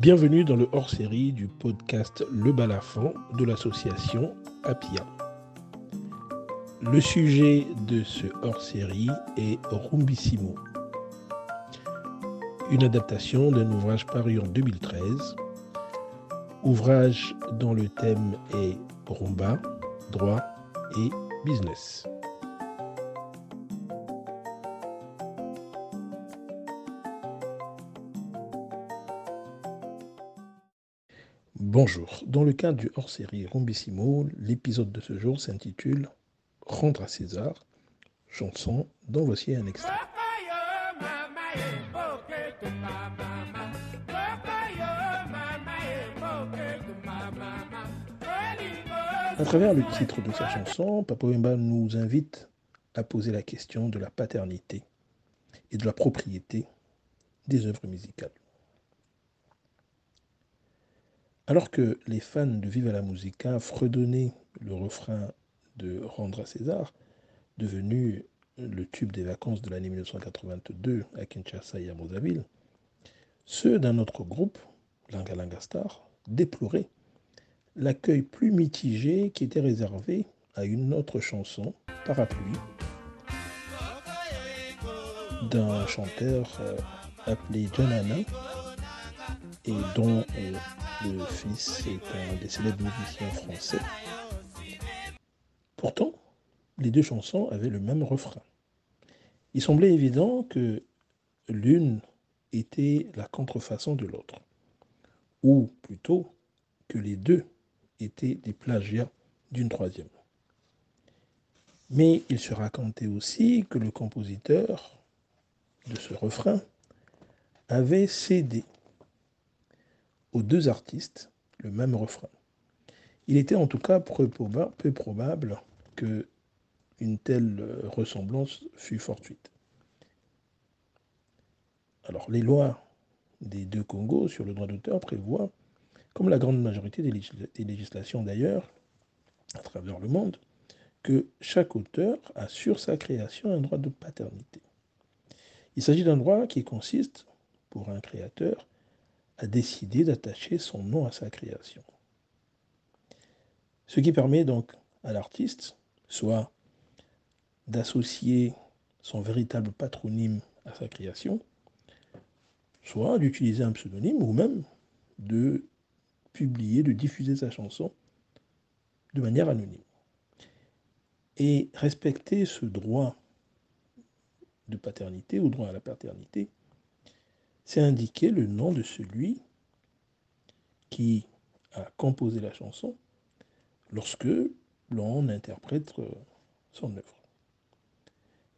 Bienvenue dans le hors-série du podcast Le Balafon de l'association Apia. Le sujet de ce hors-série est Rumbissimo, une adaptation d'un ouvrage paru en 2013, ouvrage dont le thème est rumba, droit et business. Bonjour. Dans le cadre du hors-série Rombissimo, l'épisode de ce jour s'intitule Rendre à César, chanson dont voici un extrait. À travers le titre de sa chanson, Wemba nous invite à poser la question de la paternité et de la propriété des œuvres musicales. Alors que les fans de Viva la Musica fredonnaient le refrain de Rendre à César, devenu le tube des vacances de l'année 1982 à Kinshasa et à Mozaville, ceux d'un autre groupe, Langa Star, déploraient l'accueil plus mitigé qui était réservé à une autre chanson, Parapluie, d'un chanteur euh, appelé John et dont euh, le fils est un des célèbres musiciens français. Pourtant, les deux chansons avaient le même refrain. Il semblait évident que l'une était la contrefaçon de l'autre, ou plutôt que les deux étaient des plagiats d'une troisième. Mais il se racontait aussi que le compositeur de ce refrain avait cédé aux deux artistes le même refrain. Il était en tout cas peu probable que une telle ressemblance fût fortuite. Alors les lois des deux Congos sur le droit d'auteur prévoient, comme la grande majorité des législations d'ailleurs, à travers le monde, que chaque auteur a sur sa création un droit de paternité. Il s'agit d'un droit qui consiste, pour un créateur, a décidé d'attacher son nom à sa création. Ce qui permet donc à l'artiste soit d'associer son véritable patronyme à sa création, soit d'utiliser un pseudonyme ou même de publier, de diffuser sa chanson de manière anonyme. Et respecter ce droit de paternité ou droit à la paternité c'est indiquer le nom de celui qui a composé la chanson lorsque l'on interprète euh, son œuvre.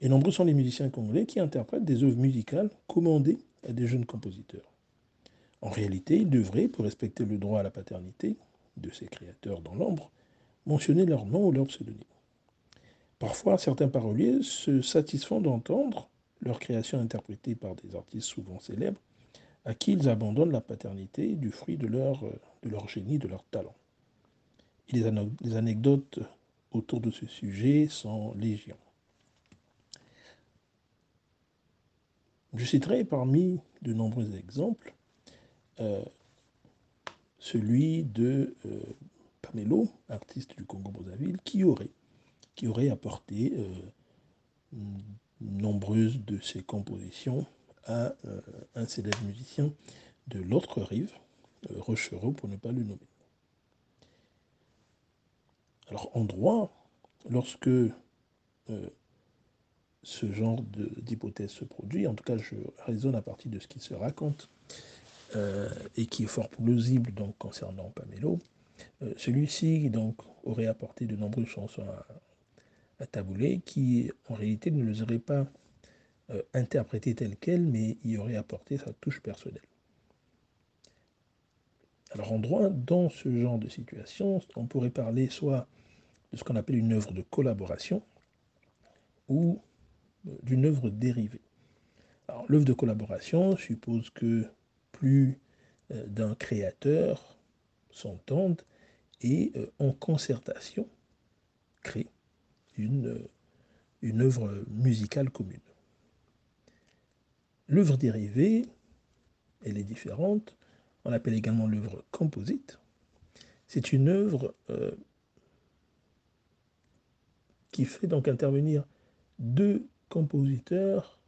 Et nombreux sont les musiciens congolais qui interprètent des œuvres musicales commandées à des jeunes compositeurs. En réalité, ils devraient, pour respecter le droit à la paternité de ces créateurs dans l'ombre, mentionner leur nom ou leur pseudonyme. Parfois, certains paroliers se satisfont d'entendre leur création interprétée par des artistes souvent célèbres, à qui ils abandonnent la paternité du fruit de leur, euh, de leur génie, de leur talent. Et les, anecdotes autour de ce sujet sont légion. Je citerai parmi de nombreux exemples euh, celui de euh, Pamelo, artiste du Congo-Brazzaville, qui aurait, qui aurait apporté nombreuses de ses compositions à euh, un célèbre musicien de l'autre rive, euh, Rochereau pour ne pas le nommer. Alors en droit, lorsque euh, ce genre d'hypothèse se produit, en tout cas je raisonne à partir de ce qui se raconte et qui est fort plausible concernant Pamelo, celui-ci donc aurait apporté de nombreuses chansons à, à taboulet qui en réalité ne les aurait pas euh, interprétées telles quelles, mais y aurait apporté sa touche personnelle. Alors en droit, dans ce genre de situation, on pourrait parler soit de ce qu'on appelle une œuvre de collaboration ou euh, d'une œuvre dérivée. Alors l'œuvre de collaboration suppose que plus euh, d'un créateur s'entendent et en concertation crée une, une œuvre musicale commune. L'œuvre dérivée, elle est différente on appelle également l'œuvre composite. C'est une œuvre euh, qui fait donc intervenir deux compositeurs,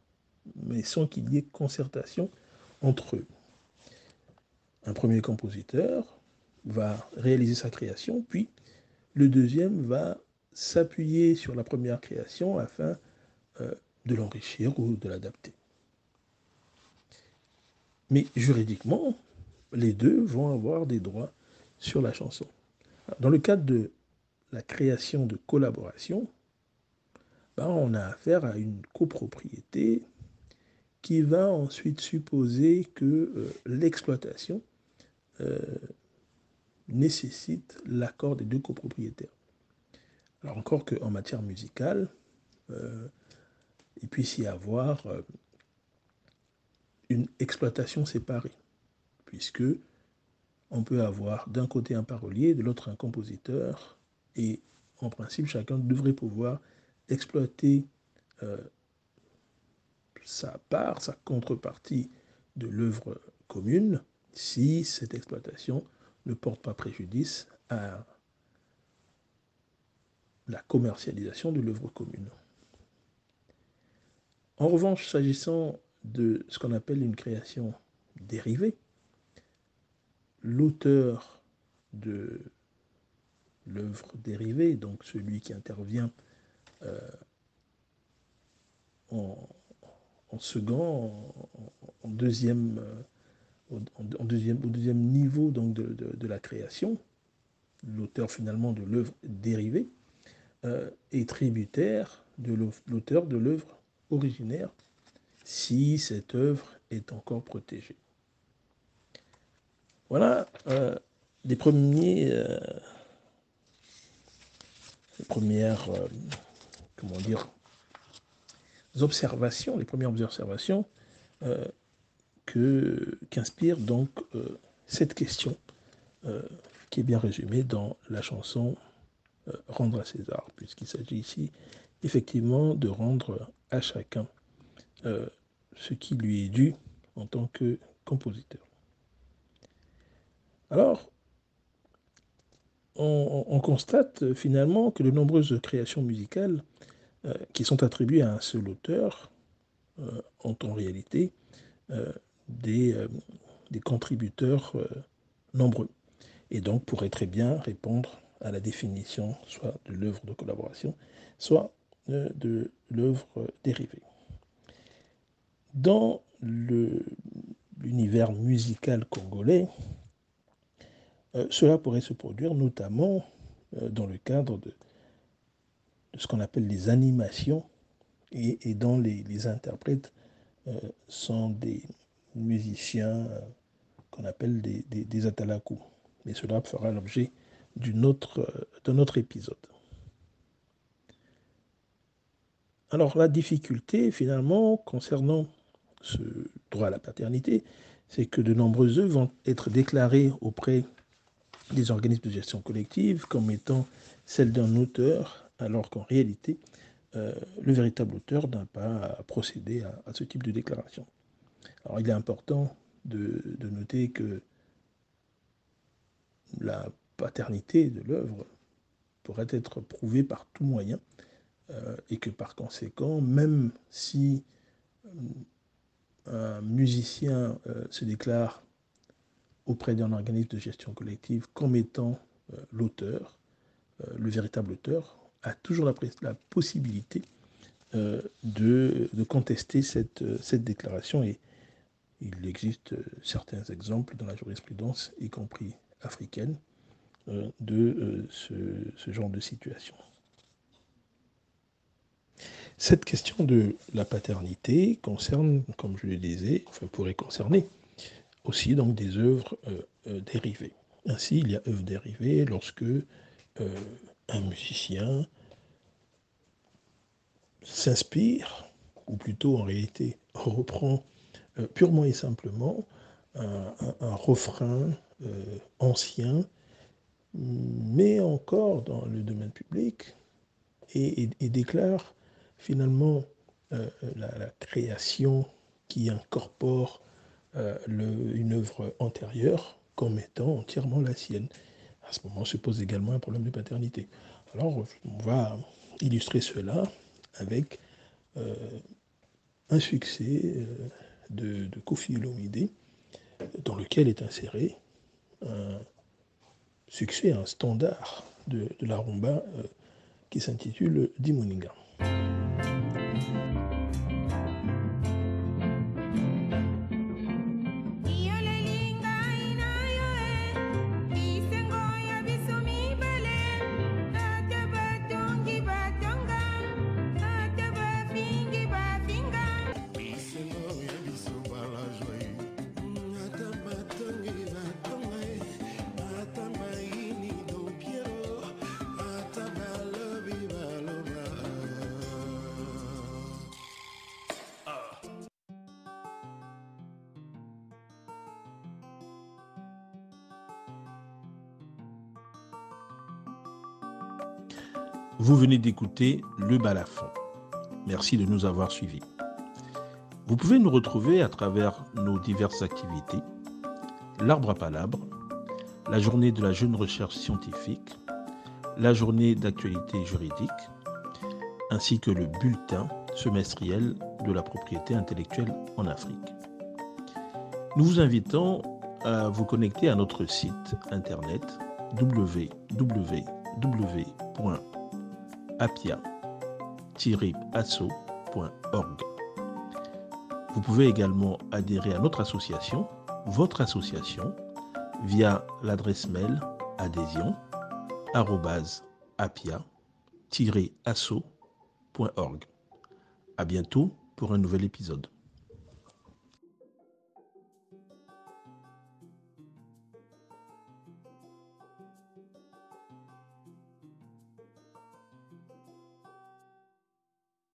mais sans qu'il y ait concertation entre eux. Un premier compositeur va réaliser sa création, puis le deuxième va s'appuyer sur la première création afin euh, de l'enrichir ou de l'adapter. Mais juridiquement, les deux vont avoir des droits sur la chanson. Dans le cadre de la création de collaboration, ben, on a affaire à une copropriété qui va ensuite supposer que euh, l'exploitation euh, nécessite l'accord des deux copropriétaires. Alors encore qu'en matière musicale, euh, il puisse y avoir une exploitation séparée, puisque on peut avoir d'un côté un parolier, de l'autre un compositeur, et en principe, chacun devrait pouvoir exploiter euh, sa part, sa contrepartie de l'œuvre commune, si cette exploitation ne porte pas préjudice à la commercialisation de l'œuvre commune. En revanche, s'agissant de ce qu'on appelle une création dérivée, l'auteur de l'œuvre dérivée, donc celui qui intervient euh, en, second, euh, en, deuxième, au deuxième niveau donc de, la création, l'auteur finalement de l'œuvre dérivée, euh, est tributaire de l'auteur de l'œuvre originaire si cette œuvre est encore protégée. Voilà euh, les premiers, euh, les premières, comment dire, observations, les premières observations qu'inspire donc cette question qui est bien résumée dans la chanson Rendre à César, puisqu'il s'agit ici effectivement de rendre à chacun ce qui lui est dû en tant que compositeur. Alors, on, constate finalement que de nombreuses créations musicales euh, qui sont attribuées à un seul auteur euh, ont en réalité euh, des, des, contributeurs nombreux et donc pourraient très bien répondre à la définition soit de l'œuvre de collaboration, soit de l'œuvre dérivée. Dans l'univers musical congolais, euh, cela pourrait se produire notamment euh, dans le cadre de, ce qu'on appelle les animations et, dont les, interprètes euh, sont des musiciens qu'on appelle des, des, des. Mais cela fera l'objet d'un autre, autre épisode. Alors la difficulté finalement concernant ce droit à la paternité, c'est que de nombreux œuvres vont être déclarées auprès des organismes de gestion collective comme étant celles d'un auteur, alors qu'en réalité, euh, le véritable auteur n'a pas procédé à, à, ce type de déclaration. Alors il est important de, noter que la paternité de l'œuvre pourrait être prouvée par tout moyen euh, et que par conséquent, même si un musicien euh, se déclare auprès d'un organisme de gestion collective comme étant euh, l'auteur, euh, le véritable auteur, a toujours la, la possibilité de, de, contester cette, cette déclaration. Et il existe certains exemples dans la jurisprudence, y compris africaine, de ce, ce genre de situation. Cette question de la paternité concerne, comme je le disais, enfin pourrait concerner aussi donc des œuvres euh, euh, dérivées. Ainsi, il y a œuvres dérivées lorsque euh, un musicien s'inspire, ou plutôt en réalité reprend purement et simplement un, refrain ancien, mais encore dans le domaine public, et déclare finalement, euh, la, création qui incorpore une œuvre antérieure comme étant entièrement la sienne. À ce moment se pose également un problème de paternité. Alors, on va illustrer cela avec un succès de, de Kofi Olomide dans lequel est inséré succès, un standard de, la rumba euh, qui s'intitule Dimoninga. Vous venez d'écouter Le Balafon. Merci de nous avoir suivis. Vous pouvez nous retrouver à travers nos diverses activités, l'arbre à palabre, la journée de la jeune recherche scientifique, la journée d'actualité juridique, ainsi que le bulletin semestriel de la propriété intellectuelle en Afrique. Nous vous invitons à vous connecter à notre site internet www apia-asso.org. Vous pouvez également adhérer à notre association, votre association, via l'adresse mail adhésion apia-asso.org. À bientôt pour un nouvel épisode.